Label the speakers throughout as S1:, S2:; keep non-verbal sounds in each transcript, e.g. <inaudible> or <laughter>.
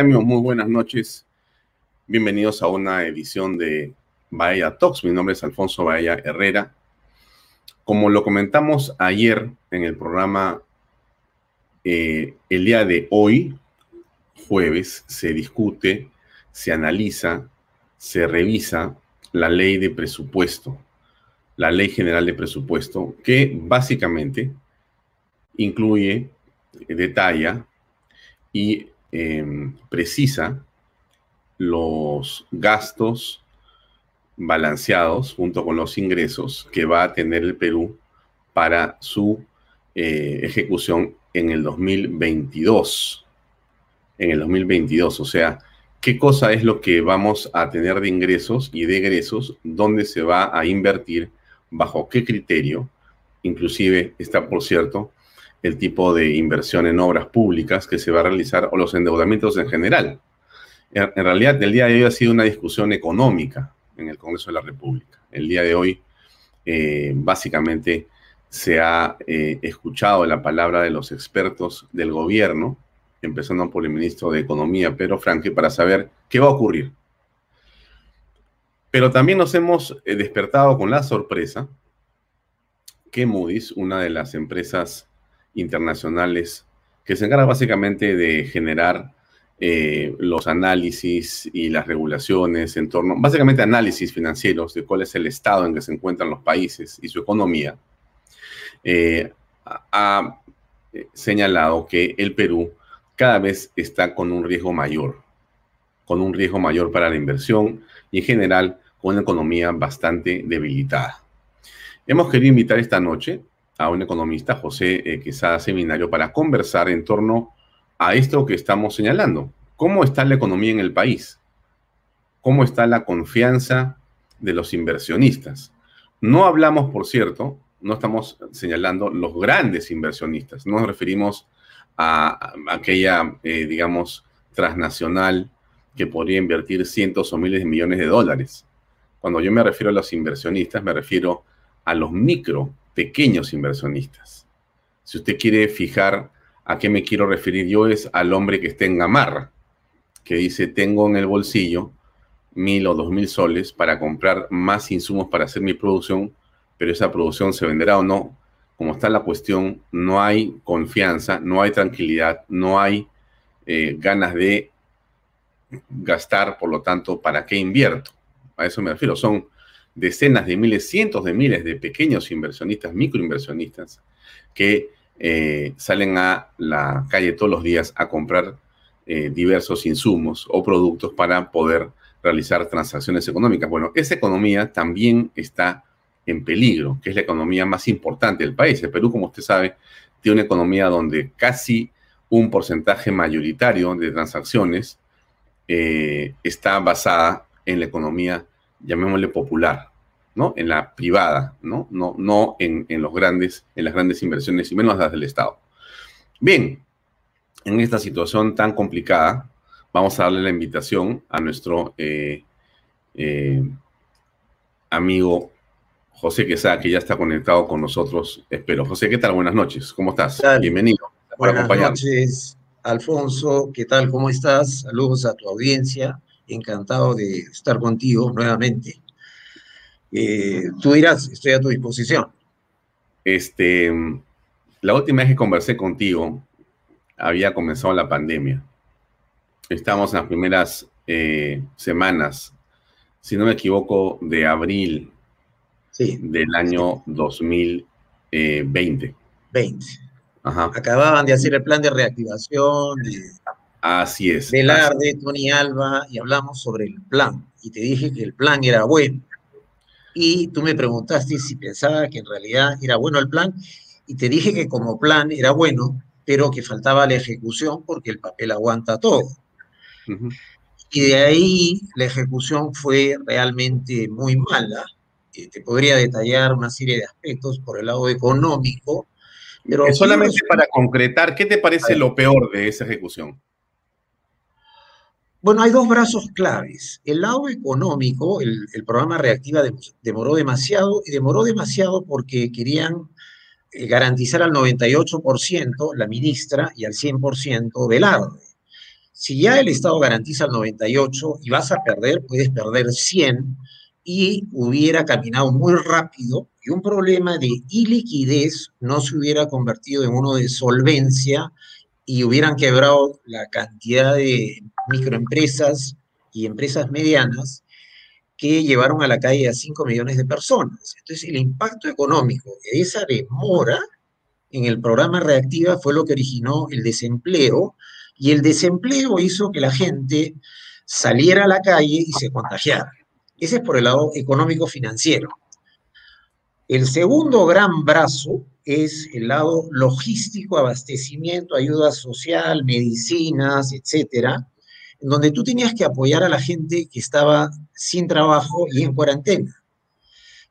S1: Muy buenas noches. Bienvenidos a una edición de Bahía Talks. Mi nombre es Alfonso Bahía Herrera. Como lo comentamos ayer en el programa, eh, el día de hoy, jueves, se discute, se analiza, se revisa la ley de presupuesto, la ley general de presupuesto, que básicamente incluye, detalla y em, precisa los gastos balanceados junto con los ingresos que va a tener el Perú para su eh, ejecución en el 2022. En el 2022, o sea, qué cosa es lo que vamos a tener de ingresos y de egresos, dónde se va a invertir, bajo qué criterio. Inclusive está, por cierto, el tipo de inversión en obras públicas que se va a realizar o los endeudamientos en general. En, realidad, el día de hoy ha sido una discusión económica en el Congreso de la República. El día de hoy, eh, básicamente, se ha eh, escuchado la palabra de los expertos del gobierno, empezando por el ministro de Economía, Pedro Franque, para saber qué va a ocurrir. Pero también nos hemos eh, despertado con la sorpresa que Moody's, una de las empresas internacionales que se encarga básicamente de generar eh, los análisis y las regulaciones en torno, básicamente análisis financieros de cuál es el estado en que se encuentran los países y su economía, eh, ha eh, señalado que el Perú cada vez está con un riesgo mayor, con un riesgo mayor para la inversión y en general con una economía bastante debilitada. Hemos querido invitar esta noche a un economista, José eh, Quesada Seminario, para conversar en torno a esto que estamos señalando. ¿Cómo está la economía en el país? ¿Cómo está la confianza de los inversionistas? No hablamos, por cierto, no estamos señalando los grandes inversionistas, no nos referimos a, aquella, eh, digamos, transnacional que podría invertir cientos o miles de millones de dólares. Cuando yo me refiero a los inversionistas, me refiero a los micro pequeños inversionistas. Si usted quiere fijar a qué me quiero referir yo es al hombre que está en gamarra, que dice, tengo en el bolsillo mil o dos mil soles para comprar más insumos para hacer mi producción, pero esa producción se venderá o no. Como está la cuestión, no hay confianza, no hay tranquilidad, no hay eh, ganas de gastar, por lo tanto, ¿para qué invierto? A eso me refiero. Son decenas de miles, cientos de miles de pequeños inversionistas, microinversionistas, que eh, salen a la calle todos los días a comprar eh, diversos insumos o productos para poder realizar transacciones económicas. Bueno, esa economía también está en peligro, que es la economía más importante del país. El Perú, como usted sabe, tiene una economía donde casi un porcentaje mayoritario de transacciones eh, está basada en la economía llamémosle popular, ¿no? En la privada, ¿no? No, no en, los grandes, en las grandes inversiones y menos las del Estado. Bien, en esta situación tan complicada, vamos a darle la invitación a nuestro eh, eh, amigo José Quesada, que ya está conectado con nosotros, espero. José, ¿qué tal? Buenas noches, ¿cómo estás?
S2: Bienvenido. Buenas noches, Alfonso, ¿qué tal? ¿Cómo estás? Saludos a tu audiencia encantado de estar contigo nuevamente. Eh, tú dirás, estoy a tu disposición.
S1: Este, la última vez que conversé contigo, había comenzado la pandemia. Estamos en las primeras eh, semanas, si no me equivoco, de abril del año 2020.
S2: 20. Acababan de hacer el plan de reactivación, de
S1: Así es.
S2: Velarde, Tony Alba, y hablamos sobre el plan. Y te dije que el plan era bueno. Y tú me preguntaste si pensaba que en realidad era bueno el plan. Y te dije que como plan era bueno, pero que faltaba la ejecución porque el papel aguanta todo. Y de ahí la ejecución fue realmente muy mala. Eh, te podría detallar una serie de aspectos por el lado económico.
S1: Pero solamente para concretar, ¿qué te parece lo peor de esa ejecución?
S2: Bueno, hay dos brazos claves. El lado económico, el, programa Reactiva demoró demasiado y demoró demasiado porque querían eh, garantizar al 98% la ministra y al 100% Velarde. Si ya el Estado garantiza el 98 y vas a perder, puedes perder 100 y hubiera caminado muy rápido y un problema de iliquidez no se hubiera convertido en uno de solvencia y hubieran quebrado la cantidad de microempresas y empresas medianas que llevaron a la calle a 5 millones de personas. Entonces, el impacto económico de esa demora en el programa Reactiva fue lo que originó el desempleo y el desempleo hizo que la gente saliera a la calle y se contagiara. Ese es por el lado económico-financiero. El segundo gran brazo es el lado logístico, abastecimiento, ayuda social, medicinas, etcétera, donde tú tenías que apoyar a la gente que estaba sin trabajo y en cuarentena.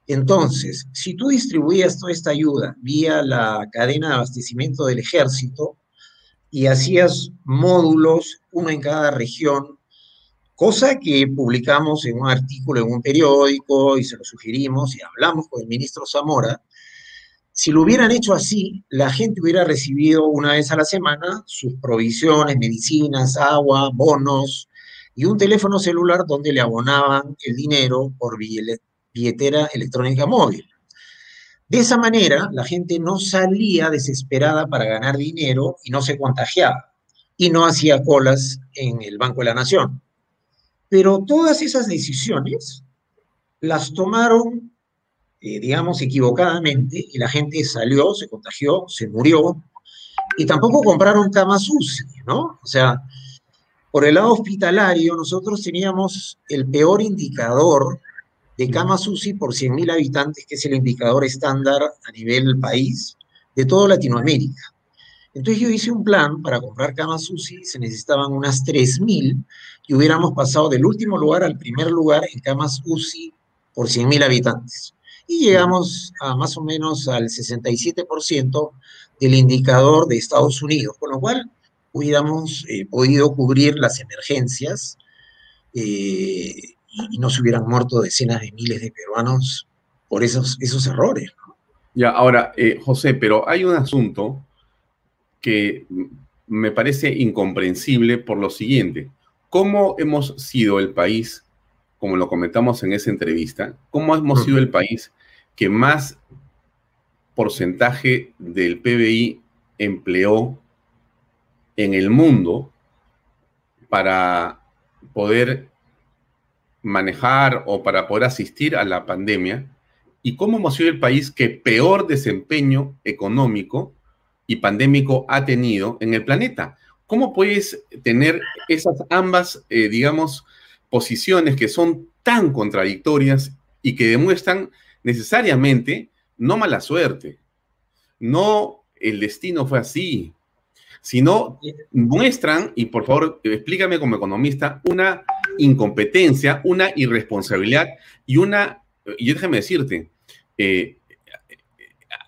S2: Entonces, si tú distribuías toda esta ayuda vía la cadena de abastecimiento del ejército y hacías módulos, uno en cada región, cosa que publicamos en un artículo en un periódico y se lo sugerimos y hablamos con el ministro Zamora, si lo hubieran hecho así, la gente hubiera recibido una vez a la semana sus provisiones, medicinas, agua, bonos y un teléfono celular donde le abonaban el dinero por billetera electrónica móvil. De esa manera, la gente no salía desesperada para ganar dinero y no se contagiaba y no hacía colas en el Banco de la Nación. Pero todas esas decisiones las tomaron, eh, digamos, equivocadamente y la gente salió, se contagió, se murió y tampoco compraron camas UCI, ¿no? O sea, por el lado hospitalario, nosotros teníamos el peor indicador de camas UCI por 100.000 habitantes, que es el indicador estándar a nivel país de toda Latinoamérica. Entonces yo hice un plan para comprar camas UCI, se necesitaban unas 3.000 y hubiéramos pasado del último lugar al primer lugar en camas UCI por 100.000 habitantes. Y llegamos a más o menos al 67% del indicador de Estados Unidos, con lo cual hubiéramos eh, podido cubrir las emergencias eh, y, no se hubieran muerto decenas de miles de peruanos por esos, esos errores.
S1: Ya, ahora, eh, José, pero hay un asunto que me parece incomprensible por lo siguiente. ¿Cómo hemos sido el país, como lo comentamos en esa entrevista, cómo hemos sido el país que más porcentaje del PBI empleó en el mundo para poder manejar o para poder asistir a la pandemia y cómo hemos sido el país que peor desempeño económico y pandémico ha tenido en el planeta. ¿Cómo puedes tener esas ambas, eh, digamos, posiciones que son tan contradictorias y que demuestran necesariamente no mala suerte, no el destino fue así, sino muestran, y por favor explícame como economista, una incompetencia, una irresponsabilidad y una, y déjame decirte, eh,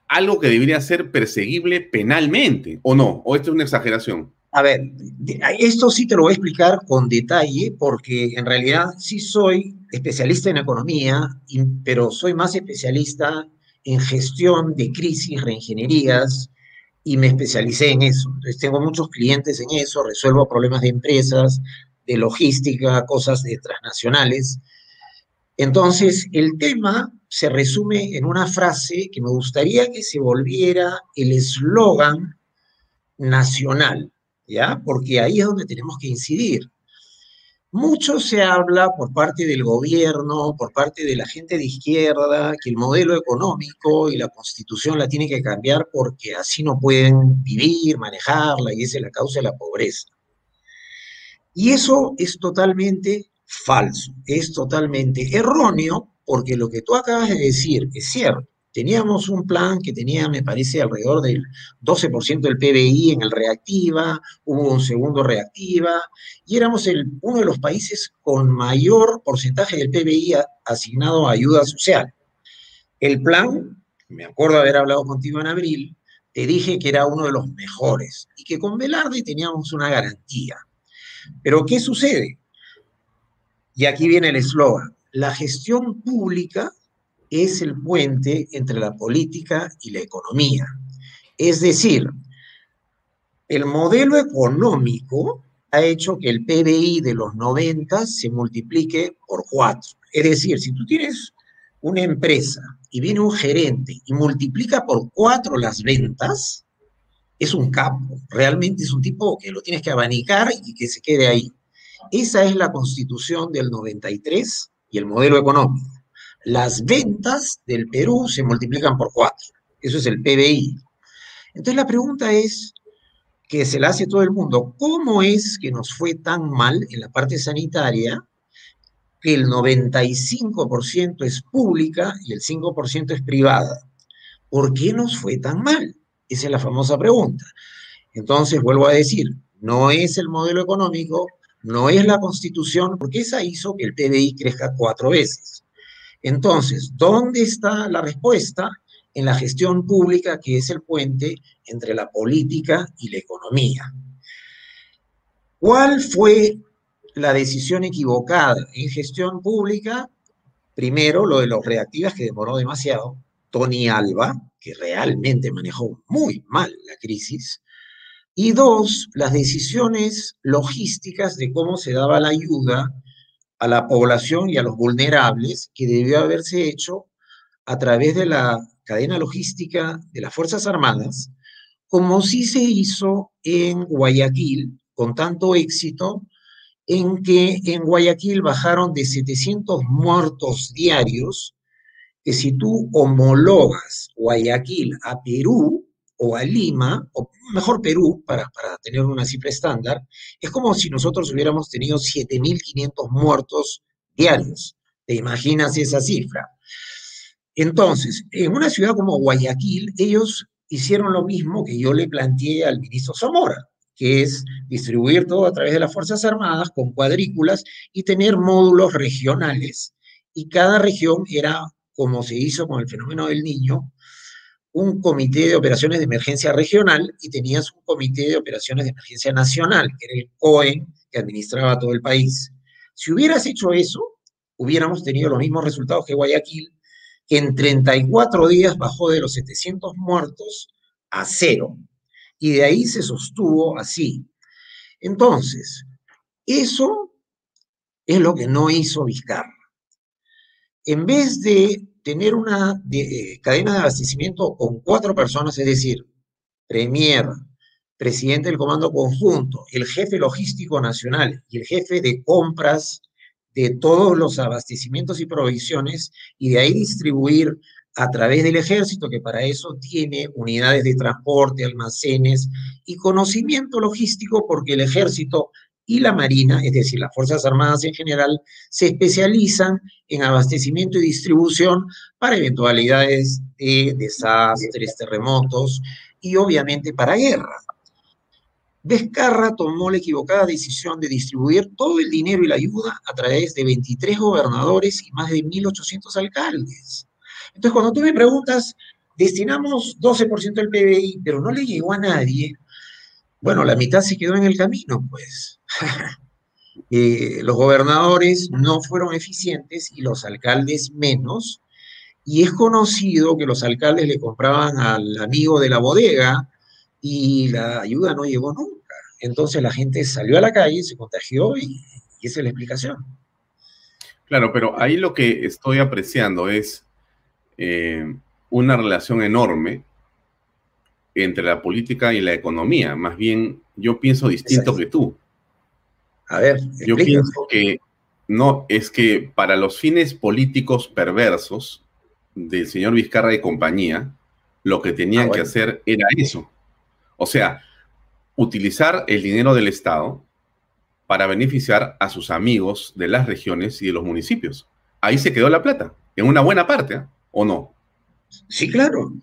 S1: algo que debería ser perseguible penalmente, ¿o no? ¿O esto es una exageración?
S2: A ver, esto sí te lo voy a explicar con detalle, porque en realidad sí soy especialista en economía, pero soy más especialista en gestión de crisis, reingenierías, y me especialicé en eso. Entonces tengo muchos clientes en eso, resuelvo problemas de empresas, de logística, cosas de transnacionales. Entonces, el tema se resume en una frase que me gustaría que se volviera el eslogan nacional, ¿ya? Porque ahí es donde tenemos que incidir. Mucho se habla por parte del gobierno, por parte de la gente de izquierda, que el modelo económico y la constitución la tiene que cambiar porque así no pueden vivir, manejarla, y esa es la causa de la pobreza. Y eso es totalmente falso, es totalmente erróneo, porque lo que tú acabas de decir es cierto. Teníamos un plan que tenía, me parece, alrededor del 12% del PBI en el reactiva, hubo un segundo reactiva, y éramos uno de los países con mayor porcentaje del PBI asignado a ayuda social. El plan, me acuerdo haber hablado contigo en abril, te dije que era uno de los mejores y que con Velarde teníamos una garantía. Pero ¿qué sucede? Y aquí viene el eslogan. La gestión pública es el puente entre la política y la economía. Es decir, el modelo económico ha hecho que el PBI de los 90 se multiplique por 4. Es decir, si tú tienes una empresa y viene un gerente y multiplica por 4 las ventas, es un capo. Realmente es un tipo que lo tienes que abanicar y que se quede ahí. Esa es la constitución del 93 y el modelo económico. Las ventas del Perú se multiplican por 4. Eso es el PBI. Entonces la pregunta es, que se la hace todo el mundo, ¿cómo es que nos fue tan mal en la parte sanitaria que el 95% es pública y el 5% es privada? ¿Por qué nos fue tan mal? Esa es la famosa pregunta. Entonces, vuelvo a decir, no es el modelo económico, no es la constitución, porque esa hizo que el PBI crezca cuatro veces. Entonces, ¿dónde está la respuesta? en la gestión pública, que es el puente entre la política y la economía. ¿Cuál fue la decisión equivocada en gestión pública? Primero, lo de los reactivas que demoró demasiado. Tony Alba, que realmente manejó muy mal la crisis. Y dos, las decisiones logísticas de cómo se daba la ayuda a la población y a los vulnerables, que debió haberse hecho a través de la cadena logística de las Fuerzas Armadas, como sí se hizo en Guayaquil con tanto éxito, en que en Guayaquil bajaron de 700 muertos diarios, que si tú homologas Guayaquil a Perú o a Lima, o mejor Perú, para, para tener una cifra estándar, es como si nosotros hubiéramos tenido 7.500 muertos diarios. ¿Te imaginas esa cifra? Entonces, en una ciudad como Guayaquil, ellos hicieron lo mismo que yo le planteé al ministro Zamora, que es distribuir todo a través de las Fuerzas Armadas con cuadrículas y tener módulos regionales. Y cada región era, como se hizo con el fenómeno del niño, un comité de operaciones de emergencia regional y tenías un comité de operaciones de emergencia nacional, que era el COEN, que administraba todo el país. Si hubieras hecho eso, hubiéramos tenido los mismos resultados que Guayaquil, que en 34 días bajó de los 700 muertos a cero. Y de ahí se sostuvo así. Entonces, eso es lo que no hizo Vizcarra. En vez de tener una eh, cadena de abastecimiento con cuatro personas, es decir, Premier, presidente del Comando Conjunto, el jefe logístico nacional y el jefe de compras de todos los abastecimientos y provisiones y de ahí distribuir a través del ejército, que para eso tiene unidades de transporte, almacenes y conocimiento logístico, porque el ejército y la Marina, es decir, las Fuerzas Armadas en general, se especializan en abastecimiento y distribución para eventualidades de desastres, terremotos y obviamente para guerra. Vizcarra tomó la equivocada decisión de distribuir todo el dinero y la ayuda a través de 23 gobernadores y más de 1.800 alcaldes. Entonces, cuando tú me preguntas, destinamos 12% del PBI, pero no le llegó a nadie, bueno, la mitad se quedó en el camino, pues. <laughs> Eh, los gobernadores no fueron eficientes y los alcaldes menos. Y es conocido que los alcaldes le compraban al amigo de la bodega y la ayuda no llegó nunca. Entonces la gente salió a la calle, se contagió y, esa es la explicación.
S1: Claro, pero ahí lo que estoy apreciando es eh, una relación enorme entre la política y la economía. Más bien, yo pienso distinto que tú.
S2: A ver,
S1: yo pienso que no, es que para los fines políticos perversos del señor Vizcarra y compañía, lo que tenían ah, que hacer era eso, o sea, utilizar el dinero del Estado para beneficiar a sus amigos de las regiones y de los municipios. Ahí se quedó la plata, en una buena parte, ¿eh? ¿o no?
S2: Sí, claro.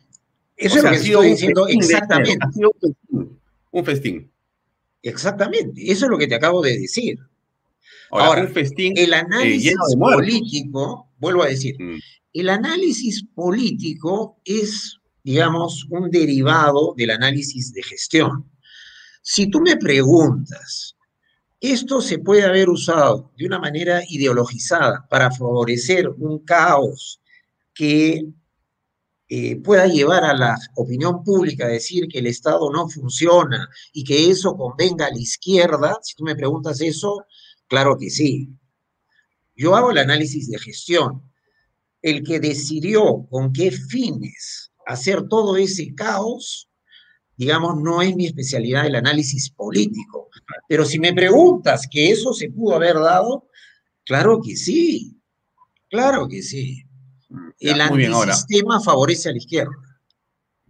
S2: Eso es lo que estoy diciendo exactamente.
S1: Ha sido un festín, un festín.
S2: Exactamente, eso es lo que te acabo de decir.
S1: Ahora, un festín
S2: el eh, análisis político, vuelvo a decir, mm. el análisis político es digamos, un derivado del análisis de gestión. Si tú me preguntas, ¿esto se puede haber usado de una manera ideologizada para favorecer un caos que eh, pueda llevar a la opinión pública a decir que el Estado no funciona y que eso convenga a la izquierda, si tú me preguntas eso, claro que sí. Yo hago el análisis de gestión. El que decidió con qué fines hacer todo ese caos, digamos, no es mi especialidad el análisis político. Pero si me preguntas que eso se pudo haber dado, claro que sí, claro que sí. El antisistema favorece a la izquierda.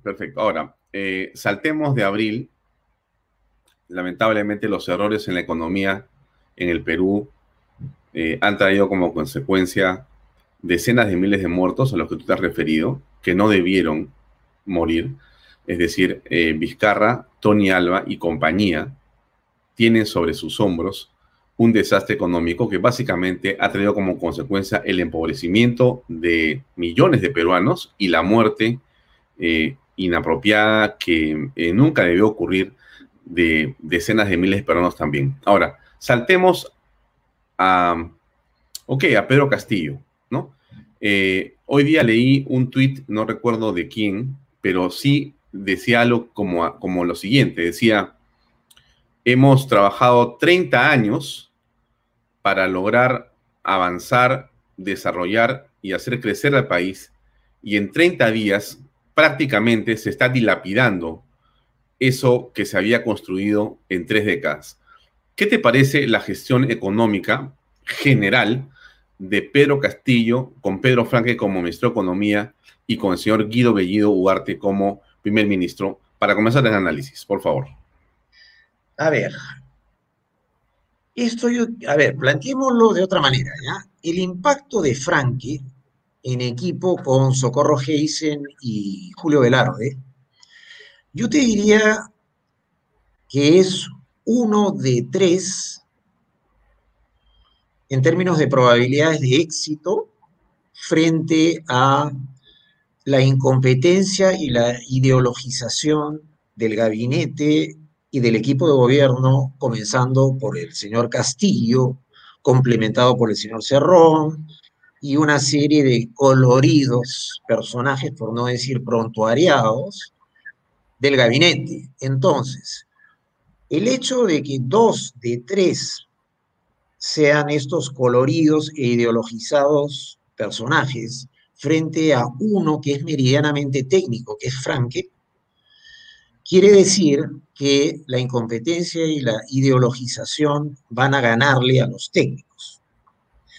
S1: Perfecto. Ahora, eh, saltemos de abril. Lamentablemente los errores en la economía en el Perú eh, han traído como consecuencia decenas de miles de muertos a los que tú te has referido, que no debieron morir. Es decir, eh, Vizcarra, Tony Alba y compañía tienen sobre sus hombros un desastre económico que básicamente ha traído como consecuencia el empobrecimiento de millones de peruanos y la muerte eh, inapropiada que nunca debió ocurrir de decenas de miles de peruanos también. Ahora, saltemos a, ok, a Pedro Castillo, ¿no? Eh, hoy día leí un tuit, no recuerdo de quién, pero sí decía algo como, como lo siguiente, decía, hemos trabajado 30 años para lograr avanzar, desarrollar y hacer crecer al país, y en 30 días prácticamente se está dilapidando eso que se había construido en tres décadas. ¿Qué te parece la gestión económica general de Pedro Castillo con Pedro Franque como ministro de Economía y con el señor Guido Bellido Ugarte como primer ministro? Para comenzar el análisis, por favor.
S2: A ver, esto yo, a ver, planteémoslo de otra manera, ¿ya? El impacto de Franque en equipo con Socorro Heisen y Julio Velarde, yo te diría que es uno de tres en términos de probabilidades de éxito frente a la incompetencia y la ideologización del gabinete y del equipo de gobierno, comenzando por el señor Castillo, complementado por el señor Cerrón, y una serie de coloridos personajes, por no decir prontuariados, del gabinete. Entonces, el hecho de que dos de tres sean estos coloridos e ideologizados personajes frente a uno que es meridianamente técnico, que es Franke, quiere decir que la incompetencia y la ideologización van a ganarle a los técnicos.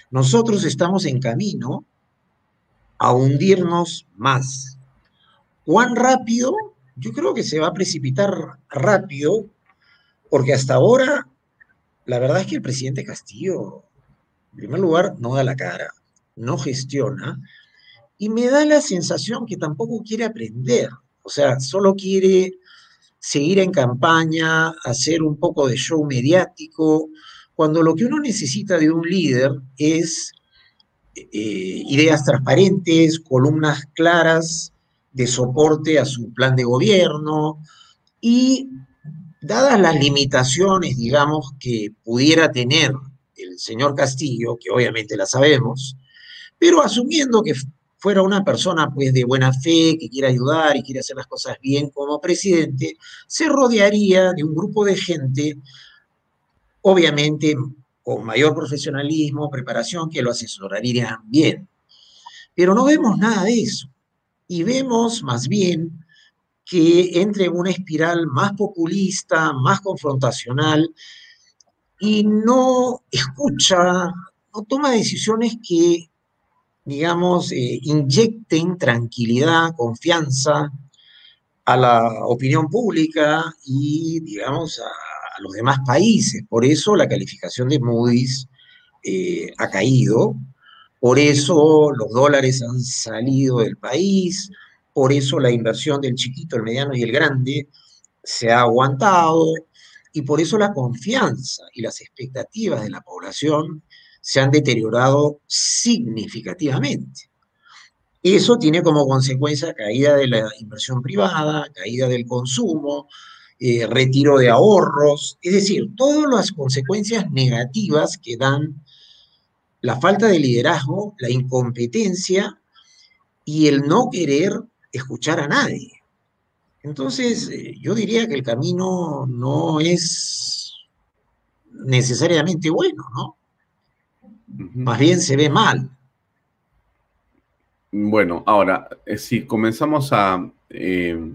S2: Nosotros estamos en camino a hundirnos más. ¿Cuán rápido? Yo creo que se va a precipitar rápido porque hasta ahora, la verdad es que el presidente Castillo, en primer lugar, no da la cara, no gestiona, y me da la sensación que tampoco quiere aprender. O sea, solo quiere seguir en campaña, hacer un poco de show mediático, cuando lo que uno necesita de un líder es eh, ideas transparentes, columnas claras de soporte a su plan de gobierno y dadas las limitaciones, digamos, que pudiera tener el señor Castillo, que obviamente la sabemos, pero asumiendo que fuera una persona pues de buena fe, que quiere ayudar y quiere hacer las cosas bien como presidente, se rodearía de un grupo de gente, obviamente con mayor profesionalismo, preparación, que lo asesorarían bien. Pero no vemos nada de eso. Y vemos más bien que entre en una espiral más populista, más confrontacional y no escucha, no toma decisiones que, digamos, eh, inyecten tranquilidad, confianza a la opinión pública y, digamos, a, los demás países. Por eso la calificación de Moody's eh, ha caído, por eso los dólares han salido del país, por eso la inversión del chiquito, el mediano y el grande se ha aguantado. Y por eso la confianza y las expectativas de la población se han deteriorado significativamente. Eso tiene como consecuencia caída de la inversión privada, caída del consumo, eh, retiro de ahorros, es decir, todas las consecuencias negativas que dan la falta de liderazgo, la incompetencia y el no querer escuchar a nadie. Entonces, eh, yo diría que el camino no es necesariamente bueno, ¿no? Más bien se ve mal.
S1: Bueno, ahora, eh, si comenzamos a eh,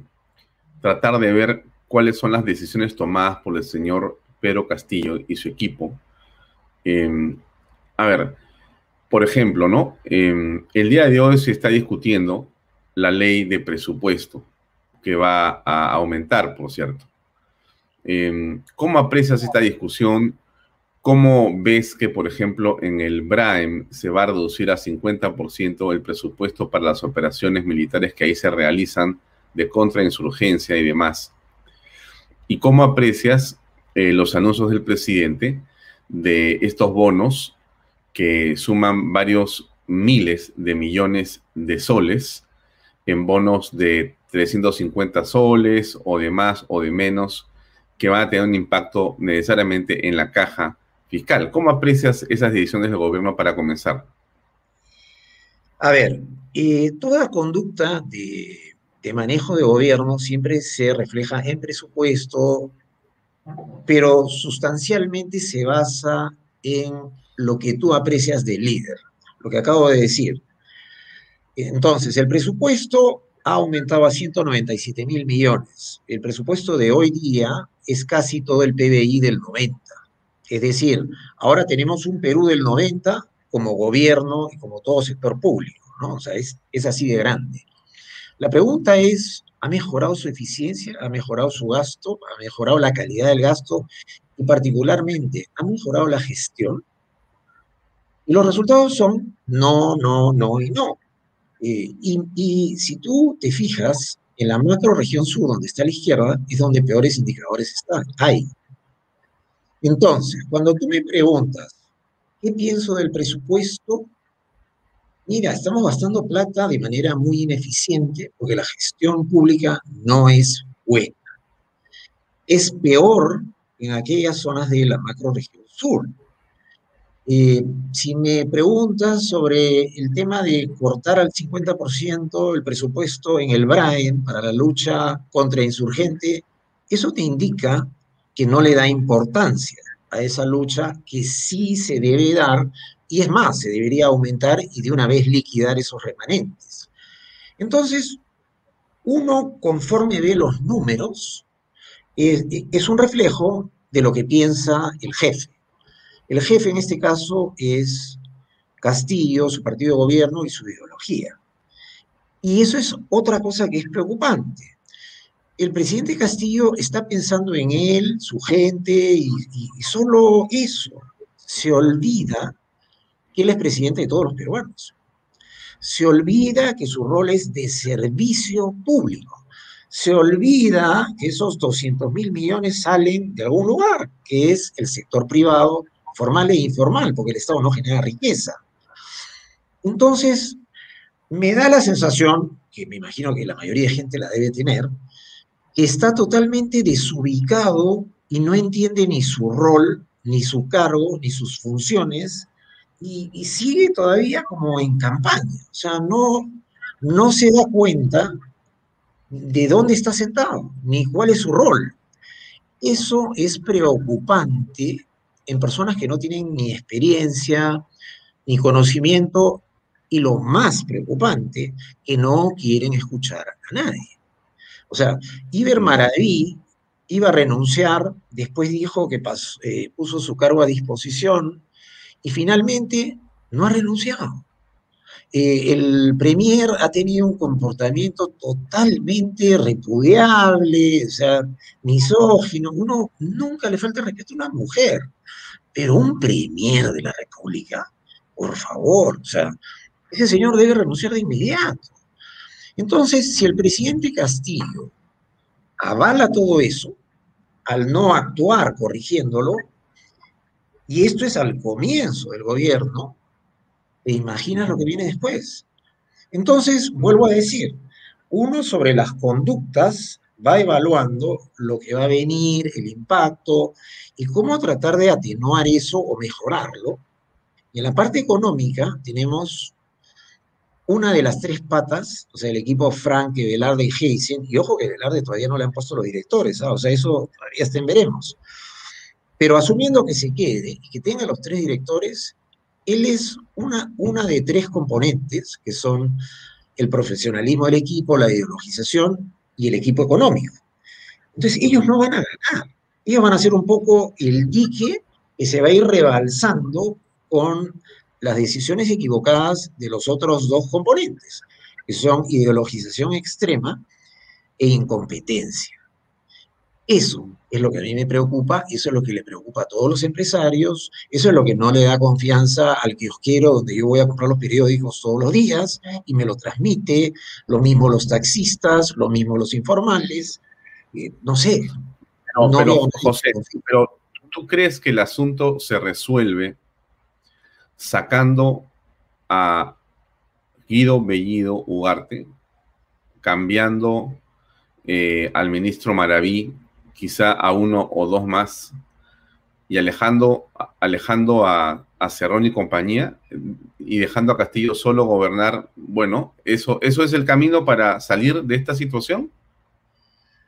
S1: tratar de ver cuáles son las decisiones tomadas por el señor Pedro Castillo y su equipo, a ver, por ejemplo, ¿no? el día de hoy se está discutiendo la ley de presupuesto que va a aumentar, por cierto. Em, ¿Cómo aprecias esta discusión? ¿Cómo ves que, por ejemplo, en el BRAEM se va a reducir a 50% el presupuesto para las operaciones militares que ahí se realizan de contrainsurgencia y demás? ¿Y cómo aprecias eh, los anuncios del presidente de estos bonos que suman varios miles de millones de soles en bonos de 350 soles o de más o de menos que van a tener un impacto necesariamente en la caja fiscal. ¿Cómo aprecias esas decisiones del gobierno para comenzar?
S2: A ver, eh, toda conducta de, de manejo de gobierno siempre se refleja en presupuesto, pero sustancialmente se basa en lo que tú aprecias del líder, lo que acabo de decir. Entonces, el presupuesto ha aumentado a 197 mil millones. El presupuesto de hoy día es casi todo el PBI del 90. Es decir, ahora tenemos un Perú del 90 como gobierno y como todo sector público, ¿no? O sea, es, es así de grande. La pregunta es, ¿ha mejorado su eficiencia? ¿Ha mejorado su gasto? ¿Ha mejorado la calidad del gasto? Y particularmente, ¿ha mejorado la gestión? Y los resultados son no, no, no y no. Eh, y, si tú te fijas, en la macro región sur, donde está la izquierda, es donde peores indicadores están. Hay. Entonces, cuando tú me preguntas, ¿qué pienso del presupuesto? Mira, estamos gastando plata de manera muy ineficiente porque la gestión pública no es buena. Es peor en aquellas zonas de la macro región sur, eh, si me preguntas sobre el tema de cortar al 50% el presupuesto en el BRAEN para la lucha contra insurgente, eso te indica que no le da importancia a esa lucha que sí se debe dar y es más, se debería aumentar y de una vez liquidar esos remanentes. Entonces, uno conforme ve los números, es un reflejo de lo que piensa el jefe. El jefe en este caso es Castillo, su partido de gobierno y su ideología. Y eso es otra cosa que es preocupante. El presidente Castillo está pensando en él, su gente, y, solo eso. Se olvida que él es presidente de todos los peruanos. Se olvida que su rol es de servicio público. Se olvida que esos 200 mil millones salen de algún lugar, que es el sector privado formal e informal, porque el Estado no genera riqueza. Entonces, me da la sensación, que me imagino que la mayoría de gente la debe tener, que está totalmente desubicado y no entiende ni su rol, ni su cargo, ni sus funciones, y, sigue todavía como en campaña. O sea, no, no se da cuenta de dónde está sentado, ni cuál es su rol. Eso es preocupante en personas que no tienen ni experiencia, ni conocimiento, y lo más preocupante, que no quieren escuchar a nadie. O sea, Iber Maraví iba a renunciar, después dijo que eh, puso su cargo a disposición y finalmente no ha renunciado. Eh, el Premier ha tenido un comportamiento totalmente repudiable, o sea, misógino. Uno nunca le falta respeto a una mujer. Pero un premier de la República, por favor, o sea, ese señor debe renunciar de inmediato. Entonces, si el presidente Castillo avala todo eso, al no actuar corrigiéndolo, y esto es al comienzo del gobierno, ¿te imaginas lo que viene después? Entonces, vuelvo a decir, uno sobre las conductas va evaluando lo que va a venir, el impacto y cómo tratar de atenuar eso o mejorarlo. Y en la parte económica tenemos una de las tres patas, o sea, el equipo Frank, Velarde y Heisen, y ojo que Velarde todavía no le han puesto los directores, ¿ah? o sea, eso todavía veremos. Pero asumiendo que se quede y que tenga los tres directores, él es una, una de tres componentes, que son el profesionalismo del equipo, la ideologización y el equipo económico. Entonces, ellos no van a ganar. Ellos van a ser un poco el dique que se va a ir rebalsando con las decisiones equivocadas de los otros dos componentes, que son ideologización extrema e incompetencia. Eso es lo que a mí me preocupa, eso es lo que le preocupa a todos los empresarios, eso es lo que no le da confianza al kiosquero donde yo voy a comprar los periódicos todos los días y me lo transmite, lo mismo los taxistas, lo mismo los informales, eh, no sé.
S1: No, pero, José, pero ¿tú crees que el asunto se resuelve sacando a Guido Bellido Ugarte, cambiando eh, al ministro Maraví, quizá a uno o dos más, y alejando, alejando a, Cerrón y compañía, y dejando a Castillo solo gobernar, bueno, ¿eso, ¿eso es el camino para salir de esta situación?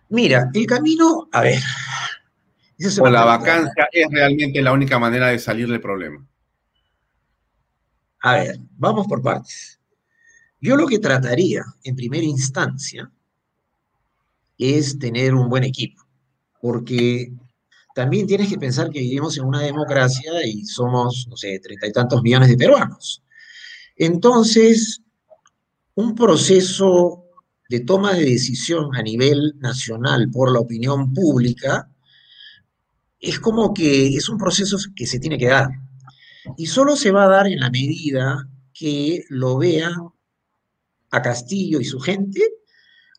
S2: Mira, el camino, a ver.
S1: O la vacancia es realmente la única manera de salir del problema.
S2: A ver, vamos por partes. Yo lo que trataría en primera instancia es tener un buen equipo, porque también tienes que pensar que vivimos en una democracia y somos, no sé, treinta y tantos millones de peruanos. Entonces, un proceso de toma de decisión a nivel nacional por la opinión pública es como que es un proceso que se tiene que dar. Y solo se va a dar en la medida que lo vean a Castillo y su gente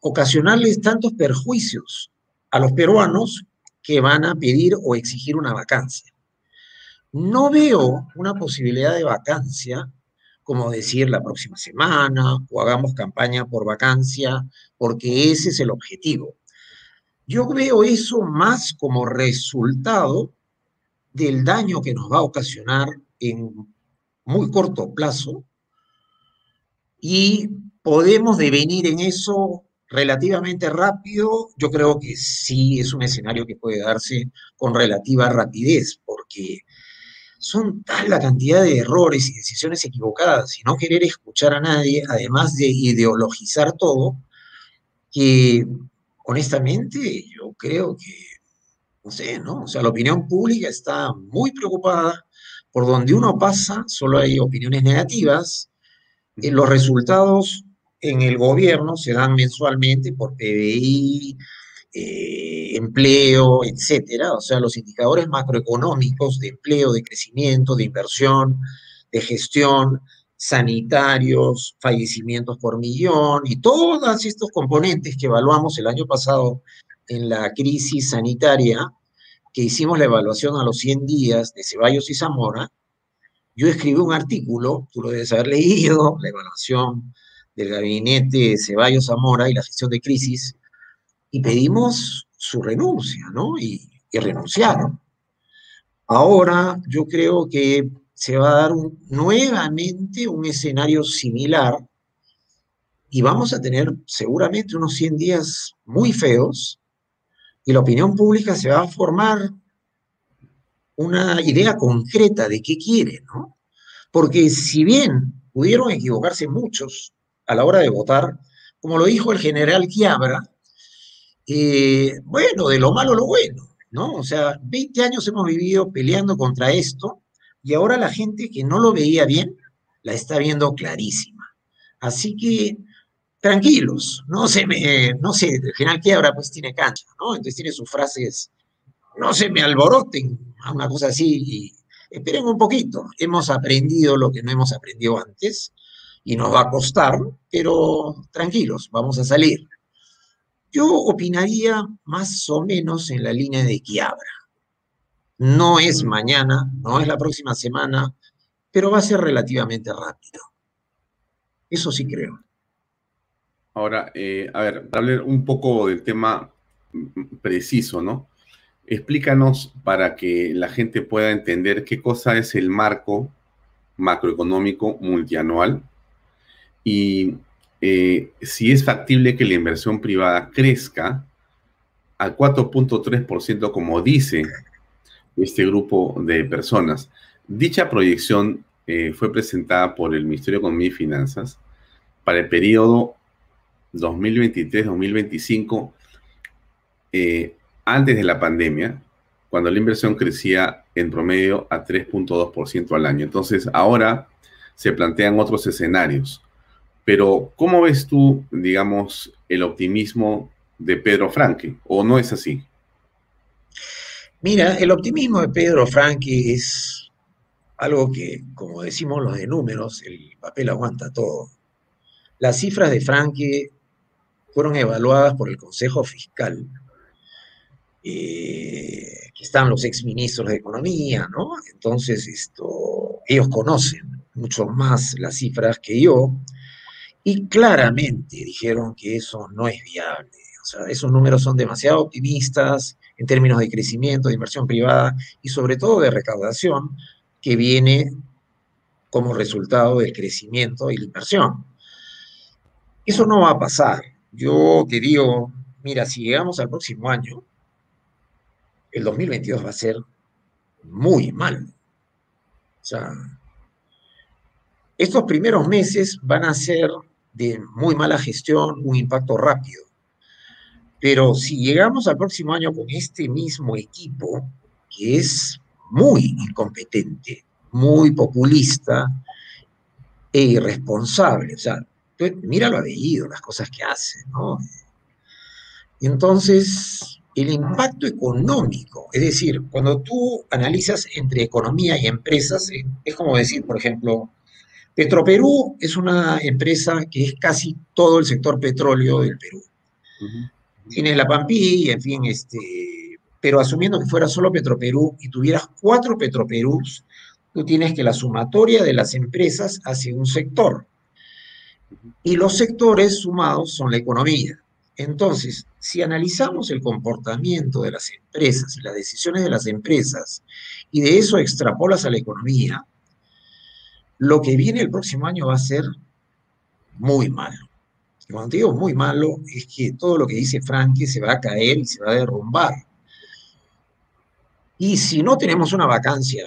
S2: ocasionarles tantos perjuicios a los peruanos que van a pedir o exigir una vacancia. No veo una posibilidad de vacancia, como decir la próxima semana, o hagamos campaña por vacancia, porque ese es el objetivo. Yo veo eso más como resultado del daño que nos va a ocasionar en muy corto plazo y podemos devenir en eso relativamente rápido. Yo creo que sí es un escenario que puede darse con relativa rapidez, porque son tal la cantidad de errores y decisiones equivocadas y no querer escuchar a nadie, además de ideologizar todo, que honestamente yo creo que, no sé, ¿no? O sea, la opinión pública está muy preocupada por donde uno pasa solo hay opiniones negativas. Eh, los resultados en el gobierno se dan mensualmente por PBI, eh, empleo, etcétera. O sea, los indicadores macroeconómicos de empleo, de crecimiento, de inversión, de gestión, sanitarios, fallecimientos por millón y todos estos componentes que evaluamos el año pasado en la crisis sanitaria que hicimos la evaluación a los 100 días de Ceballos y Zamora, yo escribí un artículo, tú lo debes haber leído, la evaluación del gabinete Ceballos Zamora y la gestión de crisis, y pedimos su renuncia, ¿no? Y, renunciaron. Ahora yo creo que se va a dar nuevamente un escenario similar y vamos a tener seguramente unos 100 días muy feos y la opinión pública se va a formar una idea concreta de qué quiere, ¿no? Porque si bien pudieron equivocarse muchos a la hora de votar, como lo dijo el general Quiabra, eh, bueno, de lo malo lo bueno, ¿no? O sea, 20 años hemos vivido peleando contra esto y ahora la gente que no lo veía bien la está viendo clarísima. Así que tranquilos, no se me, no sé, el general Quiebra pues tiene cancha, ¿no? Entonces tiene sus frases, no se me alboroten, una cosa así, y esperen un poquito, hemos aprendido lo que no hemos aprendido antes, y nos va a costar, pero tranquilos, vamos a salir. Yo opinaría más o menos en la línea de Quiabra. No es mañana, no es la próxima semana, pero va a ser relativamente rápido. Eso sí creo.
S1: Ahora, eh, a ver, hablar un poco del tema preciso, ¿no? Explícanos para que la gente pueda entender qué cosa es el marco macroeconómico multianual y eh, si es factible que la inversión privada crezca al 4.3%, como dice este grupo de personas. Dicha proyección eh, fue presentada por el Ministerio de Economía y Finanzas para el periodo 2023-2025, eh, antes de la pandemia, cuando la inversión crecía en promedio a 3.2% al año. Entonces, ahora se plantean otros escenarios. Pero, ¿cómo ves tú, digamos, el optimismo de Pedro Franque? ¿O no es así?
S2: Mira, el optimismo de Pedro Franque es algo que, como decimos los de números, el papel aguanta todo. Las cifras de Franque fueron evaluadas por el Consejo Fiscal, eh, están los exministros de Economía, ¿no? Entonces, esto, ellos conocen mucho más las cifras que yo, y claramente dijeron que eso no es viable. O sea, esos números son demasiado optimistas en términos de crecimiento, de inversión privada y sobre todo de recaudación que viene como resultado del crecimiento y la inversión. Eso no va a pasar. Yo te digo, mira, si llegamos al próximo año, el 2022 va a ser muy mal. O sea, estos primeros meses van a ser de muy mala gestión, un impacto rápido. Pero si llegamos al próximo año con este mismo equipo, que es muy incompetente, muy populista e irresponsable, o sea, mira lo apellido, las cosas que hace, ¿no? Entonces, el impacto económico, es decir, cuando tú analizas entre economía y empresas, eh, es como decir, por ejemplo, Petroperú es una empresa que es casi todo el sector petróleo del Perú. Tiene la Pampilla, en fin, este, pero asumiendo que fuera solo Petroperú y tuvieras cuatro Petroperús, tú tienes que la sumatoria de las empresas hace un sector. Y los sectores sumados son la economía. Entonces, si analizamos el comportamiento de las empresas y las decisiones de las empresas, y de eso extrapolas a la economía, lo que viene el próximo año va a ser muy malo. Y cuando digo muy malo, es que todo lo que dice Frankie se va a caer y se va a derrumbar. Y si no tenemos una vacancia,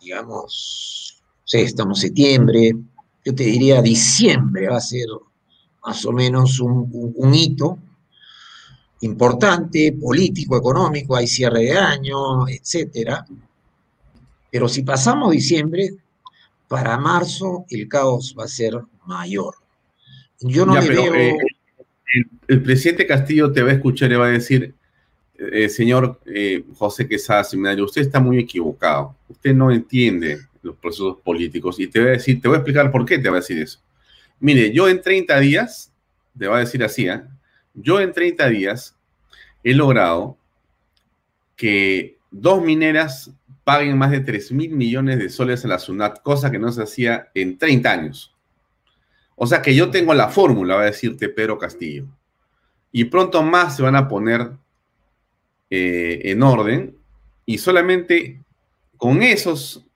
S2: digamos, estamos septiembre, yo te diría diciembre va a ser más o menos un, hito importante, político, económico, hay cierre de año, etcétera. Pero si pasamos diciembre, para marzo el caos va a ser mayor.
S1: Yo no le veo... Eh, el, presidente Castillo te va a escuchar y va a decir, eh, señor eh, José Quesada Seminario, usted está muy equivocado. Usted no entiende los procesos políticos. Y te voy a decir, te voy a explicar por qué te va a decir eso. Mire, yo en 30 días, te va a decir así, yo en 30 días he logrado que dos mineras paguen más de 3 mil millones de soles a la SUNAT, cosa que no se hacía en 30 años. O sea que yo tengo la fórmula, va a decirte Pedro Castillo. Y pronto más se van a poner eh, en orden y solamente con esos,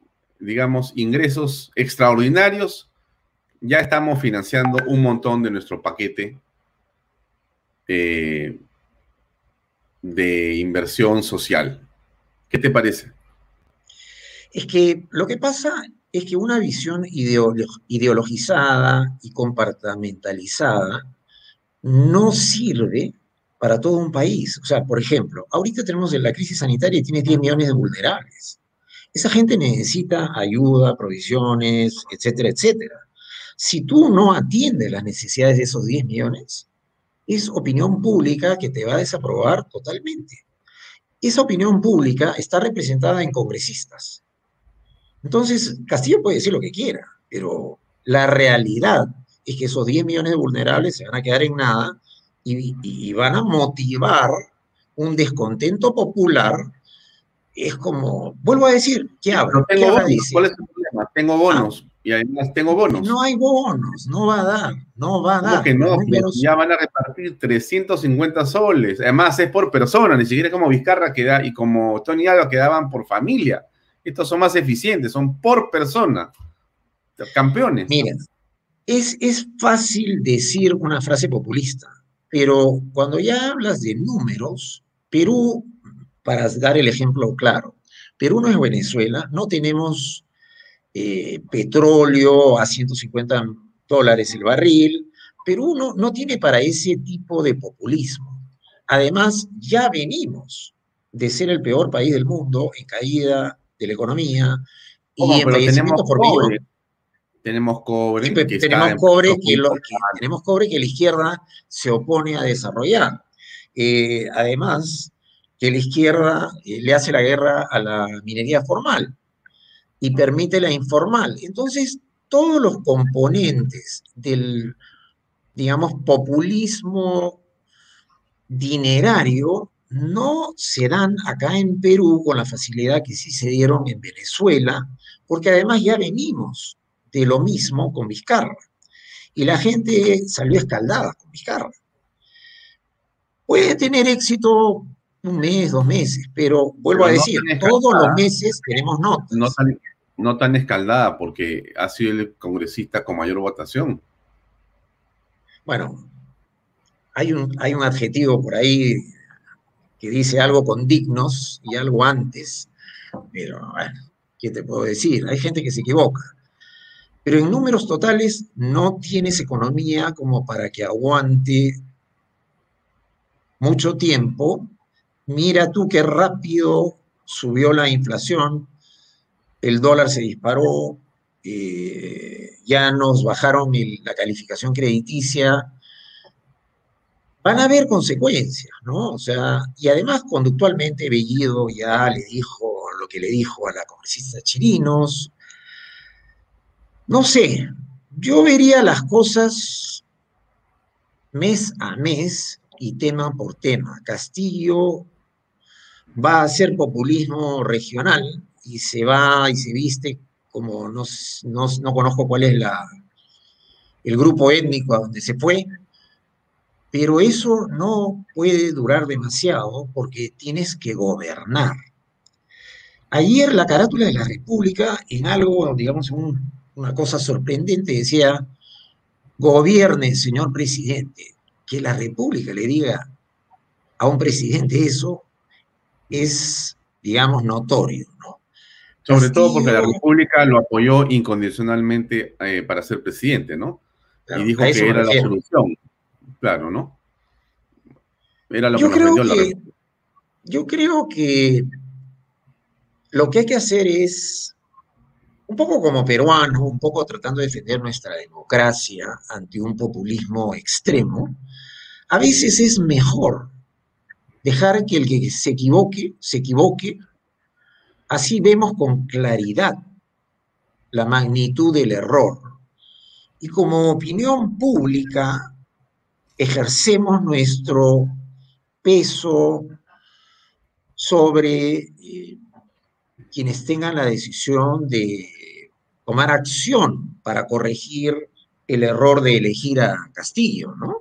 S1: digamos, ingresos extraordinarios, ya estamos financiando un montón de nuestro paquete eh, de inversión social. ¿Qué te parece?
S2: Es que lo que pasa es que una visión ideologizada y compartamentalizada no sirve para todo un país. O sea, por ejemplo, ahorita tenemos la crisis sanitaria y tiene 10 millones de vulnerables. Esa gente necesita ayuda, provisiones, etcétera, etcétera. Si tú no atiendes las necesidades de esos 10 millones, es opinión pública que te va a desaprobar totalmente. Esa opinión pública está representada en congresistas, entonces, Castillo puede decir lo que quiera, pero la realidad es que esos 10 millones de vulnerables se van a quedar en nada y, van a motivar un descontento popular. Es como, vuelvo a decir, ¿qué hablo?
S1: tengo bonos. ¿Cuál es el problema? Tengo bonos. y además tengo bonos.
S2: No hay bonos, no va a dar, no va a dar.
S1: que no? Ya van a repartir 350 soles. Además es por persona, ni siquiera como Vizcarra que da, y como Tony Alba que daban por familia. Estos son más eficientes, son por persona. Campeones.
S2: Miren, es, es fácil decir una frase populista, pero cuando ya hablas de números, Perú, para dar el ejemplo claro, Perú no es Venezuela, no tenemos eh, petróleo a 150 dólares el barril, Perú no, no tiene para ese tipo de populismo. Además, ya venimos de ser el peor país del mundo en caída de la economía y en
S1: tenemos por cobre. Tenemos cobre.
S2: que tenemos, cobre que, tenemos cobre que la izquierda se opone a desarrollar. Eh, además, que la izquierda eh, le hace la guerra a la minería formal y permite la informal. Entonces, todos los componentes del, digamos, populismo dinerario no se dan acá en Perú con la facilidad que sí se dieron en Venezuela, porque además ya venimos de lo mismo con Vizcarra. Y la gente salió escaldada con Vizcarra. Puede tener éxito un mes, dos meses, pero vuelvo a decir, todos los meses tenemos notas.
S1: No tan, no tan escaldada, porque ha sido el congresista con mayor votación.
S2: Bueno, hay un, hay un adjetivo por ahí que dice algo con dignos y algo antes, pero bueno, ¿qué te puedo decir? Hay gente que se equivoca. Pero en números totales no tienes economía como para que aguante mucho tiempo. Mira tú qué rápido subió la inflación, el dólar se disparó, eh, ya nos bajaron la calificación crediticia, van a haber consecuencias, ¿no? O sea, y además conductualmente Bellido ya le dijo lo que le dijo a la congresista Chirinos. No sé, yo vería las cosas mes a mes y tema por tema. Castillo va a hacer populismo regional y se va y se viste como no, no, conozco cuál es la, el grupo étnico a donde se fue, pero eso no puede durar demasiado porque tienes que gobernar. Ayer la carátula de la República, en algo, digamos, una cosa sorprendente, decía, gobierne, señor presidente. Que la República le diga a un presidente eso es, digamos, notorio, ¿no?
S1: Sobre todo porque la República lo apoyó incondicionalmente eh, para ser presidente, ¿no? y dijo que era la solución. Claro, ¿no?
S2: Era lo yo que creo que, Yo creo que lo que hay que hacer es, un poco como peruano, un poco tratando de defender nuestra democracia ante un populismo extremo, a veces es mejor dejar que el que se equivoque, se equivoque, Así vemos con claridad la magnitud del error. Y como opinión pública ejercemos nuestro peso sobre eh, quienes tengan la decisión de tomar acción para corregir el error de elegir a Castillo, ¿no?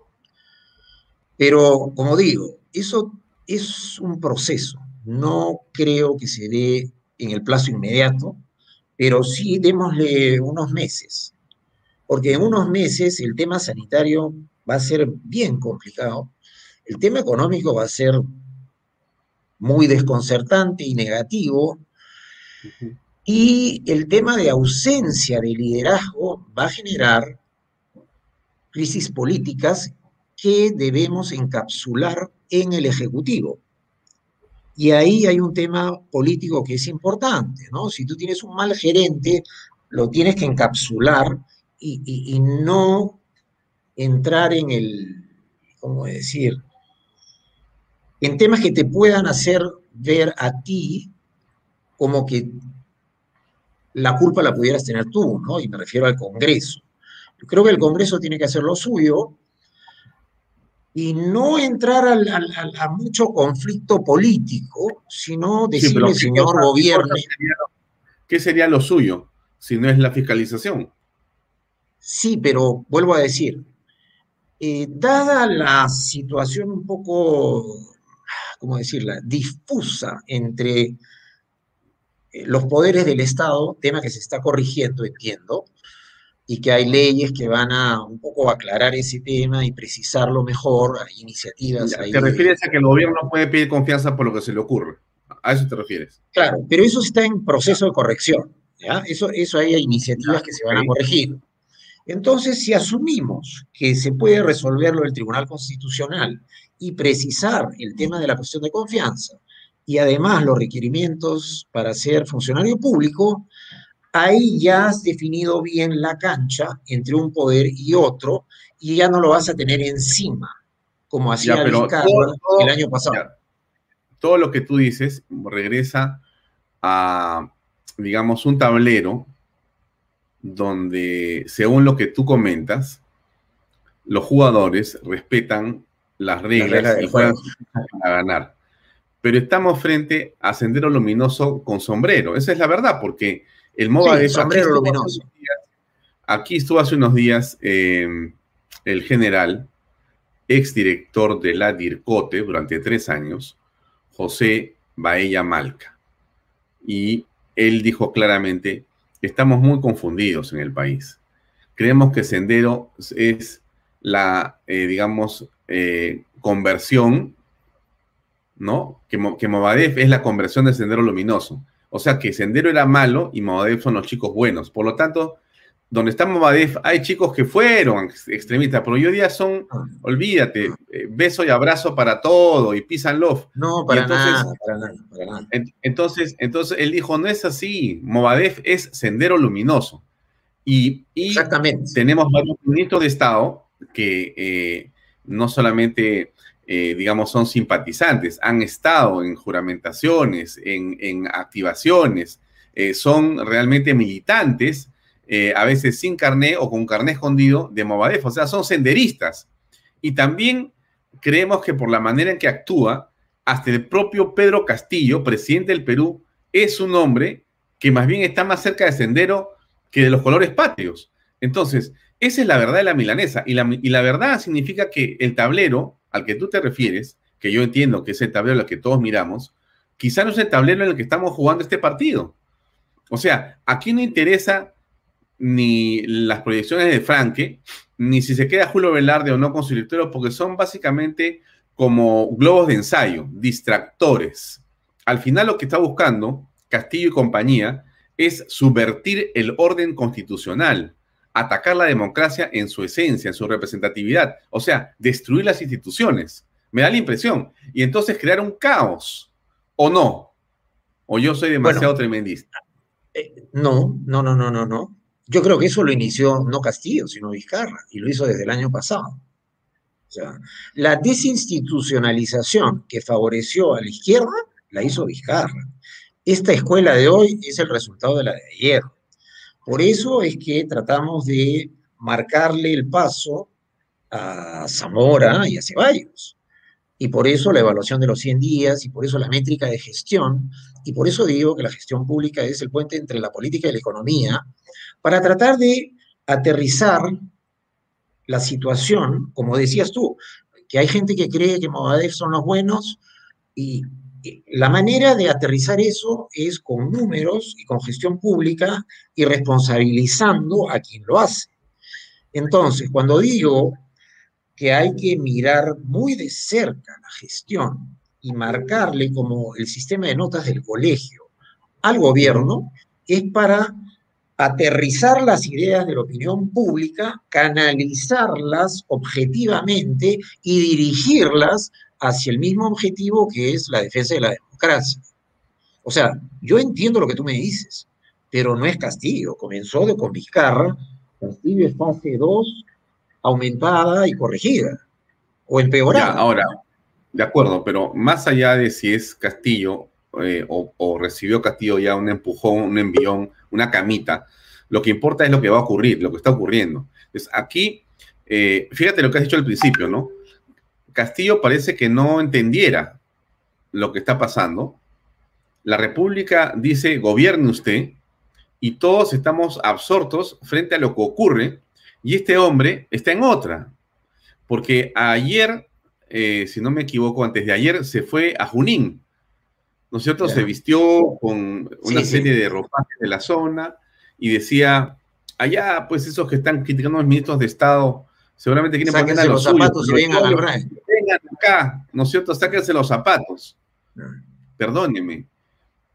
S2: Pero, como digo, eso es un proceso. No creo que se dé en el plazo inmediato, pero sí démosle unos meses, porque en unos meses el tema sanitario va a ser bien complicado, el tema económico va a ser muy desconcertante y negativo, y el tema de ausencia de liderazgo va a generar crisis políticas que debemos encapsular en el Ejecutivo. Y ahí hay un tema político que es importante, ¿no? Si tú tienes un mal gerente, lo tienes que encapsular y, no entrar en el, ¿cómo decir? En temas que te puedan hacer ver a ti como que la culpa la pudieras tener tú, ¿no? Y me refiero al Congreso. Yo creo que el Congreso tiene que hacer lo suyo, y no entrar a mucho conflicto político, sino decirle, señor gobierno.
S1: ¿Qué sería lo suyo si no es la fiscalización?
S2: Sí, pero vuelvo a decir, eh, dada la situación un poco, ¿cómo decirla?, difusa entre eh, los poderes del Estado, tema que se está corrigiendo, entiendo, y que hay leyes que van a un poco aclarar ese tema y precisarlo mejor, hay iniciativas.
S1: ¿Te refieres a que el gobierno puede pedir confianza por lo que se le ocurre? ¿A eso te refieres?
S2: Claro, pero eso está en proceso de corrección. ¿ya? Eso, eso hay iniciativas que se van a corregir. Entonces, si asumimos que se puede resolverlo el Tribunal Constitucional y precisar el tema de la cuestión de confianza y además los requerimientos para ser funcionario público, ahí ya has definido bien la cancha entre un poder y otro y ya no lo vas a tener encima, como hacía el año pasado.
S1: todo lo que tú dices regresa a, digamos, un tablero donde, según lo que tú comentas, los jugadores respetan las reglas y juegan a ganar. Pero estamos frente a Sendero Luminoso con sombrero. Esa es la verdad, porque el MOBA de sombrero aquí luminoso. aquí estuvo hace unos días em, el general, exdirector de la DIRCOTE durante tres años, José Baella Malca. Y él dijo claramente, estamos muy confundidos en el país. Creemos que Sendero es la, eh, digamos, eh, conversión, ¿no? Que, que Movadef es la conversión de Sendero Luminoso. O sea que Sendero era malo y Movadef son los chicos buenos. Por lo tanto, donde está Movadef hay chicos que fueron extremistas, pero hoy día son, ah. olvídate, eh, beso y abrazo para todo y pisan love.
S2: No, para, nada, para nada, para
S1: nada. entonces, entonces él dijo, no es así, Movadef es Sendero Luminoso. Y, Exactamente. tenemos varios ministros de Estado que eh, no solamente eh, digamos, son simpatizantes, han estado en juramentaciones, en, activaciones, eh, son realmente militantes, eh, a veces sin carné o con carné escondido de Movadef, o sea, son senderistas. Y también creemos que por la manera en que actúa, hasta el propio Pedro Castillo, presidente del Perú, es un hombre que más bien está más cerca de Sendero que de los colores patrios. Entonces, esa es la verdad de la milanesa. Y la, y la verdad significa que el tablero al que tú te refieres, que yo entiendo que es el tablero al que todos miramos, quizá no es el tablero en el que estamos jugando este partido. O sea, aquí no interesa ni las proyecciones de Franque, ni si se queda Julio Velarde o no con su directorio, porque son básicamente como globos de ensayo, distractores. Al final lo que está buscando Castillo y compañía es subvertir el orden constitucional, atacar la democracia en su esencia, en su representatividad, o sea, destruir las instituciones. Me da la impresión. Y entonces crear un caos, ¿o no? ¿O yo soy demasiado tremendista?
S2: Eh, no, no, no, no, no, no. Yo creo que eso lo inició no Castillo, sino Vizcarra, y lo hizo desde el año pasado. O sea, la desinstitucionalización que favoreció a la izquierda la hizo Vizcarra. Esta escuela de hoy es el resultado de la de ayer. Por eso es que tratamos de marcarle el paso a Zamora y a Ceballos. Y por eso la evaluación de los 100 días, y por eso la métrica de gestión, y por eso digo que la gestión pública es el puente entre la política y la economía, para tratar de aterrizar la situación, como decías tú, que hay gente que cree que Movadef son los buenos y la manera de aterrizar eso es con números y con gestión pública y responsabilizando a quien lo hace. Entonces, cuando digo que hay que mirar muy de cerca la gestión y marcarle como el sistema de notas del colegio al gobierno, es para aterrizar las ideas de la opinión pública, canalizarlas objetivamente y dirigirlas hacia el mismo objetivo que es la defensa de la democracia. O sea, yo entiendo lo que tú me dices, pero no es Castillo. Comenzó de con Vizcarra, Castillo es fase 2, aumentada y corregida, o empeorada.
S1: ahora, de acuerdo, pero más allá de si es Castillo eh, o, recibió Castillo ya un empujón, un envión, una camita, lo que importa es lo que va a ocurrir, lo que está ocurriendo. Entonces, aquí, eh, fíjate lo que has dicho al principio, ¿no? Castillo parece que no entendiera lo que está pasando. La República dice, gobierne usted, y todos estamos absortos frente a lo que ocurre, y este hombre está en otra, porque ayer, eh, si no me equivoco, antes de ayer, se fue a Junín, ¿no es cierto? Se vistió con una serie de ropajes de la zona y decía, allá, pues esos que están criticando a los ministros de Estado, seguramente quieren
S2: poner a los, zapatos y vengan al Vengan
S1: acá, ¿no es cierto? Sáquense los zapatos. Perdóneme.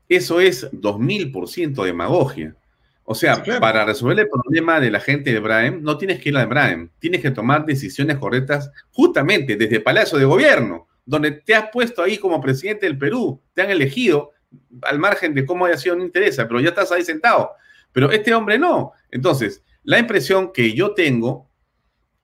S1: Eso es 2000% demagogia. O sea, para resolver el problema de la gente de Braem, no tienes que ir a Braem, tienes que tomar decisiones correctas justamente desde el Palacio de Gobierno, donde te has puesto ahí como presidente del Perú, te han elegido, al margen de cómo haya sido, no interesa, pero ya estás ahí sentado. Pero este hombre no. Entonces, la impresión que yo tengo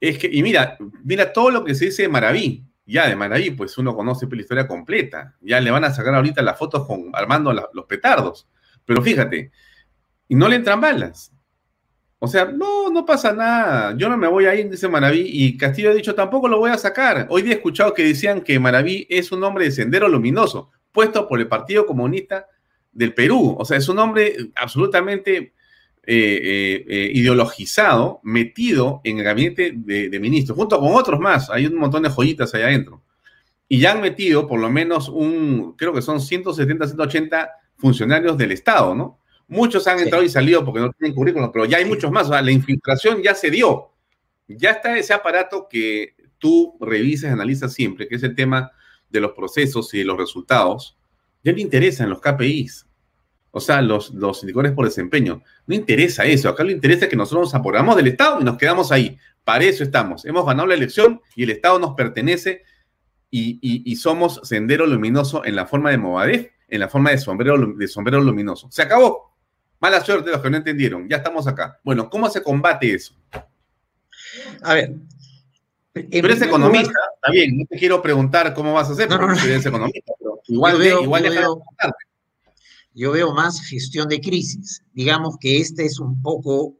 S1: es que, y mira, mira todo lo que se dice de Maraví. Ya de Maraví, pues uno conoce la historia completa. Ya le van a sacar ahorita las fotos con armando los petardos. Pero fíjate, y no le entran balas. O sea, no, no pasa nada. Yo no me voy a ir, dice Maraví, y Castillo ha dicho, tampoco lo voy a sacar. Hoy día he escuchado que decían que Maraví es un hombre de sendero luminoso, puesto por el Partido Comunista del Perú. O sea, es un hombre absolutamente eh, eh, eh, ideologizado, metido en el gabinete de, de, ministros, junto con otros más. Hay un montón de joyitas ahí adentro. Y ya han metido por lo menos un, creo que son 170, 180 funcionarios del Estado, ¿no? Muchos han entrado y salido porque no tienen currículum, pero ya hay muchos más. O sea, la infiltración ya se dio. Ya está ese aparato que tú revisas y analizas siempre, que es el tema de los procesos y de los resultados. Ya le interesan los KPIs. O sea, los, los indicadores por desempeño. No interesa eso. Acá lo interesa que nosotros nos apoderamos del Estado y nos quedamos ahí. Para eso estamos. Hemos ganado la elección y el Estado nos pertenece y, y, somos sendero luminoso en la forma de Movadef, en la forma de sombrero, de sombrero luminoso. Se acabó. Mala suerte los que no entendieron. Ya estamos acá. Bueno, ¿cómo se combate eso?
S2: A ver.
S1: Tú eres economista, está bien. No te quiero preguntar cómo vas a hacer, porque tú eres economista, pero igual, yo veo, igual yo,
S2: yo veo más gestión de crisis. Digamos que este es un poco,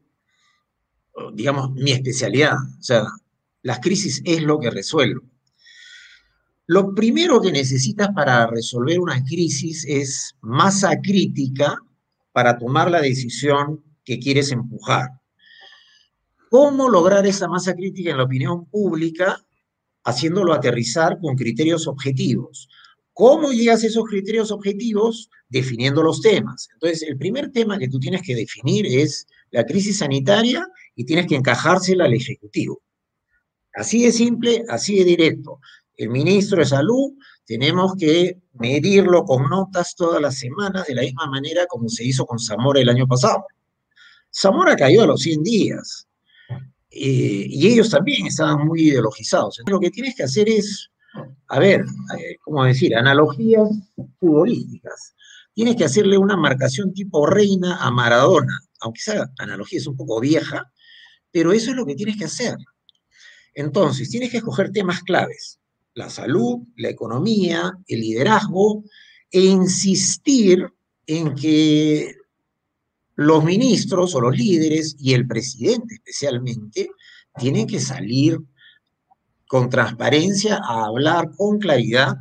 S2: digamos, mi especialidad. O sea, las crisis es lo que resuelvo. Lo primero que necesitas para resolver una crisis es masa crítica para tomar la decisión que quieres empujar. ¿Cómo lograr esa masa crítica en la opinión pública? Haciéndolo aterrizar con criterios objetivos. ¿Cómo llegas a esos criterios objetivos? Definiendo los temas. Entonces, el primer tema que tú tienes que definir es la crisis sanitaria y tienes que encajársela al Ejecutivo. Así de simple, así de directo. El ministro de Salud tenemos que medirlo con notas todas las semanas de la misma manera como se hizo con Zamora el año pasado. Zamora cayó a los 100 días eh, y ellos también estaban muy ideologizados. Lo que tienes que hacer es, a ver, eh, ¿cómo decir? Analogías futbolísticas. Tienes que hacerle una marcación tipo reina a Maradona, aunque esa analogía es un poco vieja, pero eso es lo que tienes que hacer. Entonces, tienes que escoger temas claves la salud, la economía, el liderazgo, e insistir en que los ministros o los líderes y el presidente especialmente tienen que salir con transparencia a hablar con claridad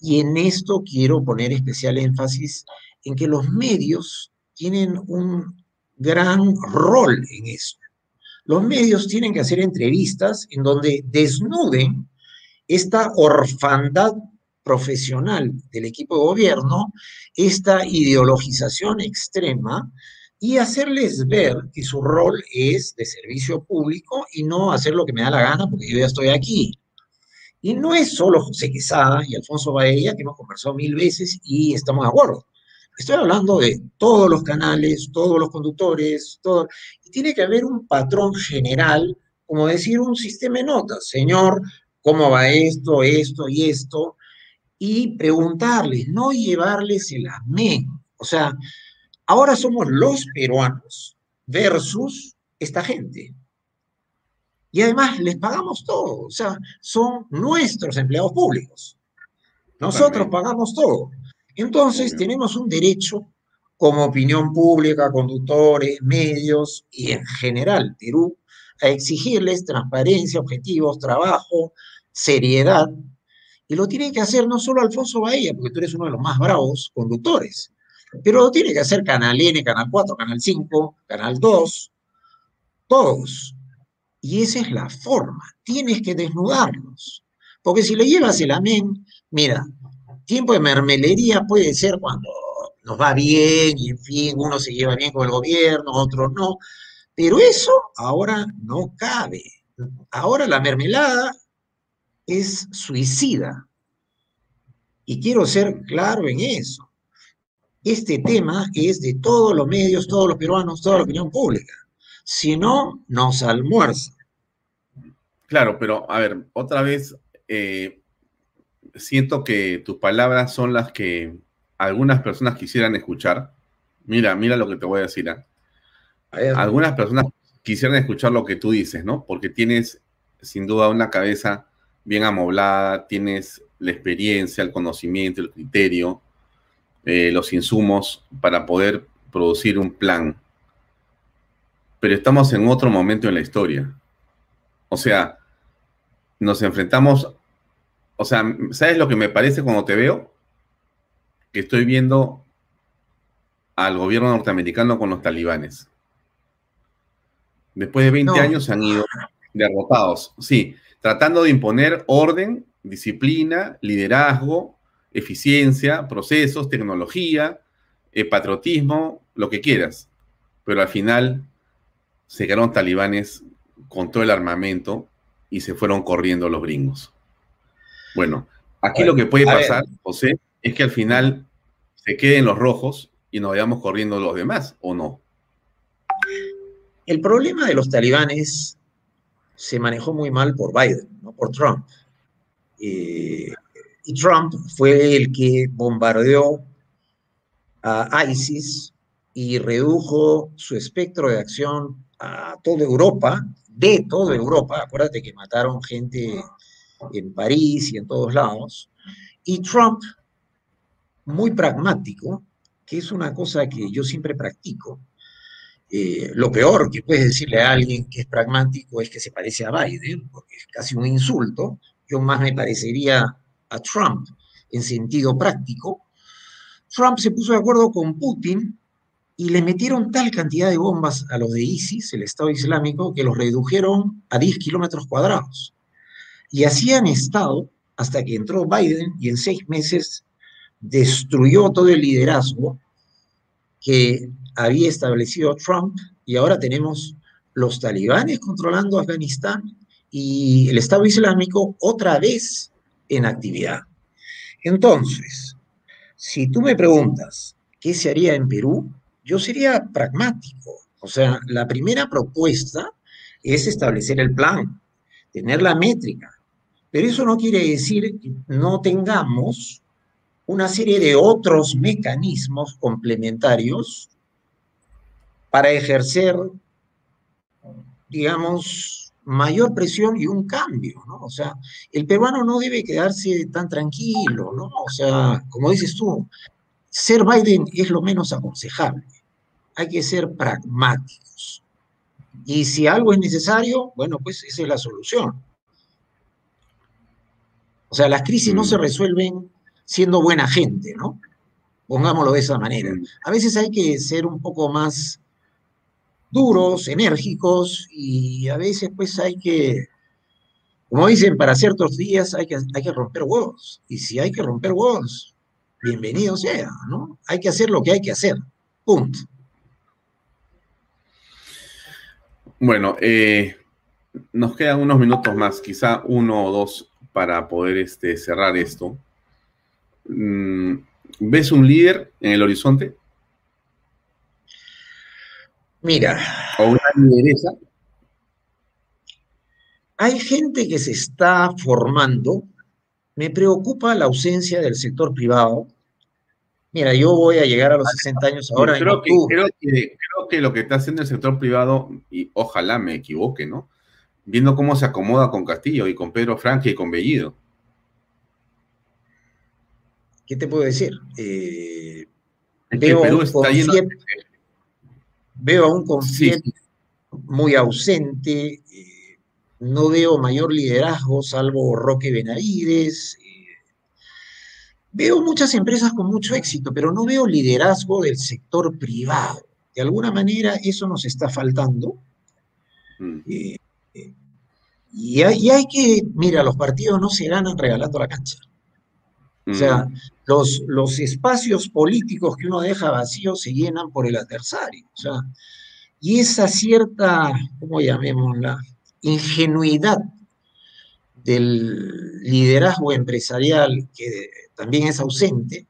S2: y en esto quiero poner especial énfasis en que los medios tienen un gran rol en eso. Los medios tienen que hacer entrevistas en donde desnuden esta orfandad profesional del equipo de gobierno, esta ideologización extrema y hacerles ver que su rol es de servicio público y no hacer lo que me da la gana porque yo ya estoy aquí. Y no es solo José Quesada y Alfonso Baella, que hemos conversado mil veces y estamos de acuerdo. Estoy hablando de todos los canales, todos los conductores, todo. Y tiene que haber un patrón general, como decir un sistema de notas. Señor, cómo va esto, esto y esto, y preguntarles, no llevarles el amén. O sea, ahora somos los peruanos versus esta gente. Y además les pagamos todo, o sea, son nuestros empleados públicos. Nosotros pagamos todo. Entonces tenemos un derecho como opinión pública, conductores, medios y en general Perú a exigirles transparencia, objetivos, trabajo, seriedad. Y lo tiene que hacer no solo Alfonso Bahía, porque tú eres uno de los más bravos conductores, pero lo tiene que hacer Canal N, Canal 4, Canal 5, Canal 2, todos. Y esa es la forma, tienes que desnudarlos. Porque si le llevas el amén, mira, tiempo de mermelería puede ser cuando nos va bien y en fin, uno se lleva bien con el gobierno, otro no, Pero eso ahora no cabe. Ahora la mermelada es suicida. Y quiero ser claro en eso. Este tema es de todos los medios, todos los peruanos, toda la opinión pública. Si no, nos almuerza.
S1: Claro, pero a ver, otra vez, eh, siento que tus palabras son las que algunas personas quisieran escuchar. Mira, mira lo que te voy a decir. ¿ah? Algunas personas quisieran escuchar lo que tú dices, ¿no? Porque tienes sin duda una cabeza bien amoblada, tienes la experiencia, el conocimiento, el criterio, eh, los insumos para poder producir un plan. Pero estamos en otro momento en la historia. O sea, nos enfrentamos, o sea, ¿sabes lo que me parece cuando te veo? Que estoy viendo al gobierno norteamericano con los talibanes. Después de 20 años se han ido derrotados. Sí, tratando de imponer orden, disciplina, liderazgo, eficiencia, procesos, tecnología, eh, patriotismo, lo que quieras. Pero al final se quedaron talibanes con todo el armamento y se fueron corriendo los gringos. Bueno, aquí lo que puede pasar, José, es que al final se queden los rojos y nos vayamos corriendo los demás, ¿o no?
S2: El problema de los talibanes se manejó muy mal por Biden, no por Trump. Eh, y Trump fue el que bombardeó a ISIS y redujo su espectro de acción a toda Europa, de toda Europa. Acuérdate que mataron gente en París y en todos lados. Y Trump, muy pragmático, que es una cosa que yo siempre practico, eh, lo peor que puedes decirle a alguien que es pragmático es que se parece a Biden, porque es casi un insulto. Yo más me parecería a Trump en sentido práctico. Trump se puso de acuerdo con Putin y le metieron tal cantidad de bombas a los de ISIS, el Estado Islámico, que los redujeron a 10 kilómetros cuadrados. Y así han estado hasta que entró Biden y en seis meses destruyó todo el liderazgo que había establecido Trump y ahora tenemos los talibanes controlando Afganistán y el Estado Islámico otra vez en actividad. Entonces, si tú me preguntas qué se haría en Perú, yo sería pragmático. O sea, la primera propuesta es establecer el plan, tener la métrica. Pero eso no quiere decir que no tengamos una serie de otros mecanismos complementarios para ejercer, digamos, mayor presión y un cambio, ¿no? O sea, el peruano no debe quedarse tan tranquilo, ¿no? O sea, como dices tú, ser Biden es lo menos aconsejable. Hay que ser pragmáticos. Y si algo es necesario, bueno, pues esa es la solución. O sea, las crisis no se mm. resuelven siendo buena gente, ¿no? Pongámoslo de esa manera. Mm. A veces hay que ser un poco más duros, enérgicos, y a veces pues hay que, como dicen, para ciertos días hay que, hay que romper huevos. Y si hay que romper huevos, bienvenido sea, ¿no? Hay que hacer lo que hay que hacer. Punto.
S1: Bueno, eh, nos quedan unos minutos más, quizá uno o dos para poder este, cerrar esto. Mm, ¿Ves un líder en el horizonte?
S2: Mira. Hay gente que se está formando. Me preocupa la ausencia del sector privado. Mira, yo voy a llegar a los 60 años ahora.
S1: Creo, que, creo, que, lo que está haciendo el sector privado, y ojalá me equivoque, ¿no? Viendo cómo se acomoda con Castillo y con Pedro Franque y con Bellido.
S2: ¿Qué te puedo decir? Eh,
S1: Perú está lleno de
S2: Veo a un conflicto muy ausente, eh, no veo mayor liderazgo salvo Roque Benavides. Eh, veo muchas empresas con mucho éxito, pero no veo liderazgo del sector privado. De alguna manera eso nos está faltando. Mm. Eh, y, hay, que, mira, los partidos no se ganan regalando la cancha. O sea, mm. los, los espacios políticos que uno deja vacíos se llenan por el adversario. O sea, Y esa cierta, ¿cómo llamémosla? Ingenuidad del liderazgo empresarial que también es ausente,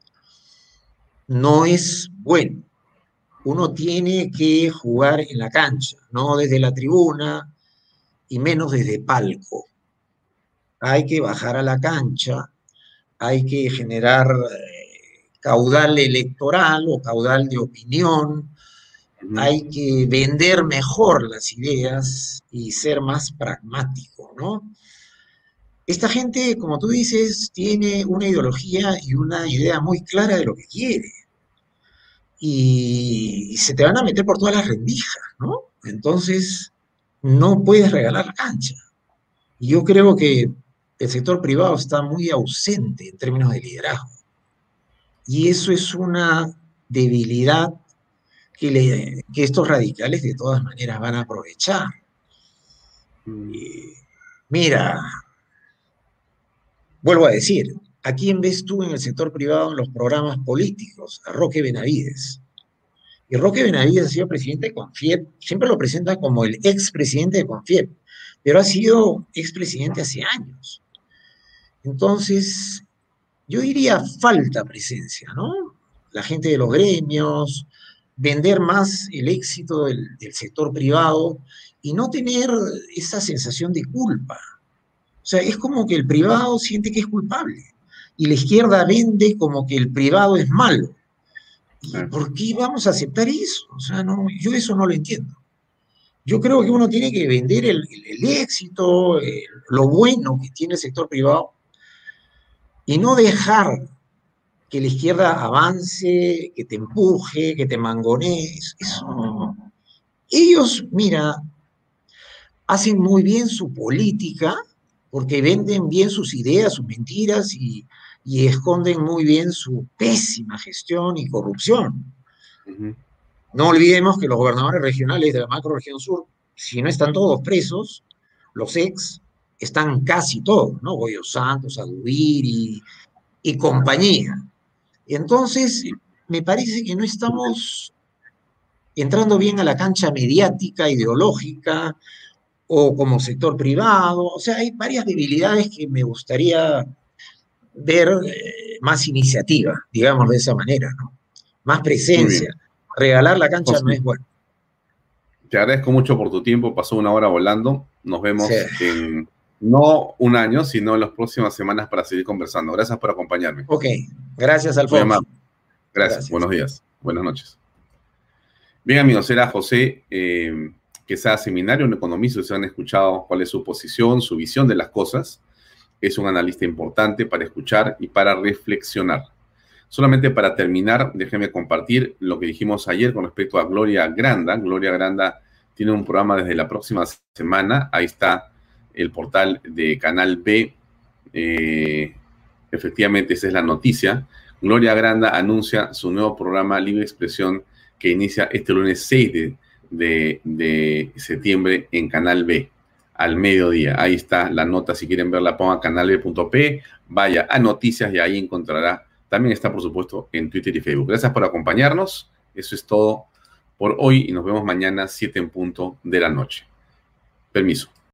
S2: no es bueno. Uno tiene que jugar en la cancha, no desde la tribuna y menos desde palco. Hay que bajar a la cancha, hay que generar eh, caudal electoral o caudal de opinión, hay que vender mejor las ideas y ser más pragmático, ¿no? Esta gente, como tú dices, tiene una ideología y una idea muy clara de lo que quiere. Y, se te van a meter por todas las rendijas, ¿no? Entonces, no puedes regalar la cancha. Yo creo que el sector privado está muy ausente en términos de liderazgo. Y eso es una debilidad que, estos radicales de todas maneras van a aprovechar. Mira, vuelvo a decir, ¿a quién ves tú en el sector privado en los programas políticos? A Roque Benavides. Y Roque Benavides ha sido presidente de Confiep, siempre lo presenta como el expresidente de Confiep, pero ha sido expresidente hace años. Entonces, yo diría falta presencia, ¿no? La gente de los gremios, vender más el éxito del, sector privado y no tener esa sensación de culpa. O sea, es como que el privado siente que es culpable y la izquierda vende como que el privado es malo. por qué vamos a aceptar eso? O sea, no, yo eso no lo entiendo. Yo creo que uno tiene que vender el, éxito, lo bueno que tiene el sector privado y no dejar que la izquierda avance, que te empuje, que te mangonees. Eso. Ellos, mira, hacen muy bien su política porque venden bien sus ideas, sus mentiras y, esconden muy bien su pésima gestión y corrupción. No olvidemos que los gobernadores regionales de la macroregión sur, si no están todos presos, los ex están casi todos, ¿no? Goyo Santos, Adubiri y compañía. Entonces, me parece que no estamos entrando bien a la cancha mediática, ideológica, o como sector privado. O sea, hay varias debilidades que me gustaría ver eh, más iniciativa, digamos de esa manera, ¿no? Más presencia. Regalar la cancha no es bueno.
S1: Te agradezco mucho por tu tiempo, pasó una hora volando. Nos vemos en no un año, sino en las próximas semanas para seguir conversando. Gracias por acompañarme.
S2: Ok, gracias Alfonso.
S1: Gracias. Gracias, buenos días, buenas noches. Bien amigos, era José eh, sea seminario, un economista, se han escuchado cuál es su posición, su visión de las cosas. Es un analista importante para escuchar y para reflexionar. Solamente para terminar, déjeme compartir lo que dijimos ayer con respecto a Gloria Granda. Gloria Granda tiene un programa desde la próxima semana. Ahí está el portal de Canal B. Eh, efectivamente, esa es la noticia. Gloria Granda anuncia su nuevo programa Libre Expresión que inicia este lunes 6 de, septiembre en Canal B al mediodía. Ahí está la nota. Si quieren verla, ponga canalb.p, vaya a noticias y ahí encontrará. También está, por supuesto, en Twitter y Facebook. Gracias por acompañarnos. Eso es todo por hoy y nos vemos mañana 7 en punto de la noche. Permiso.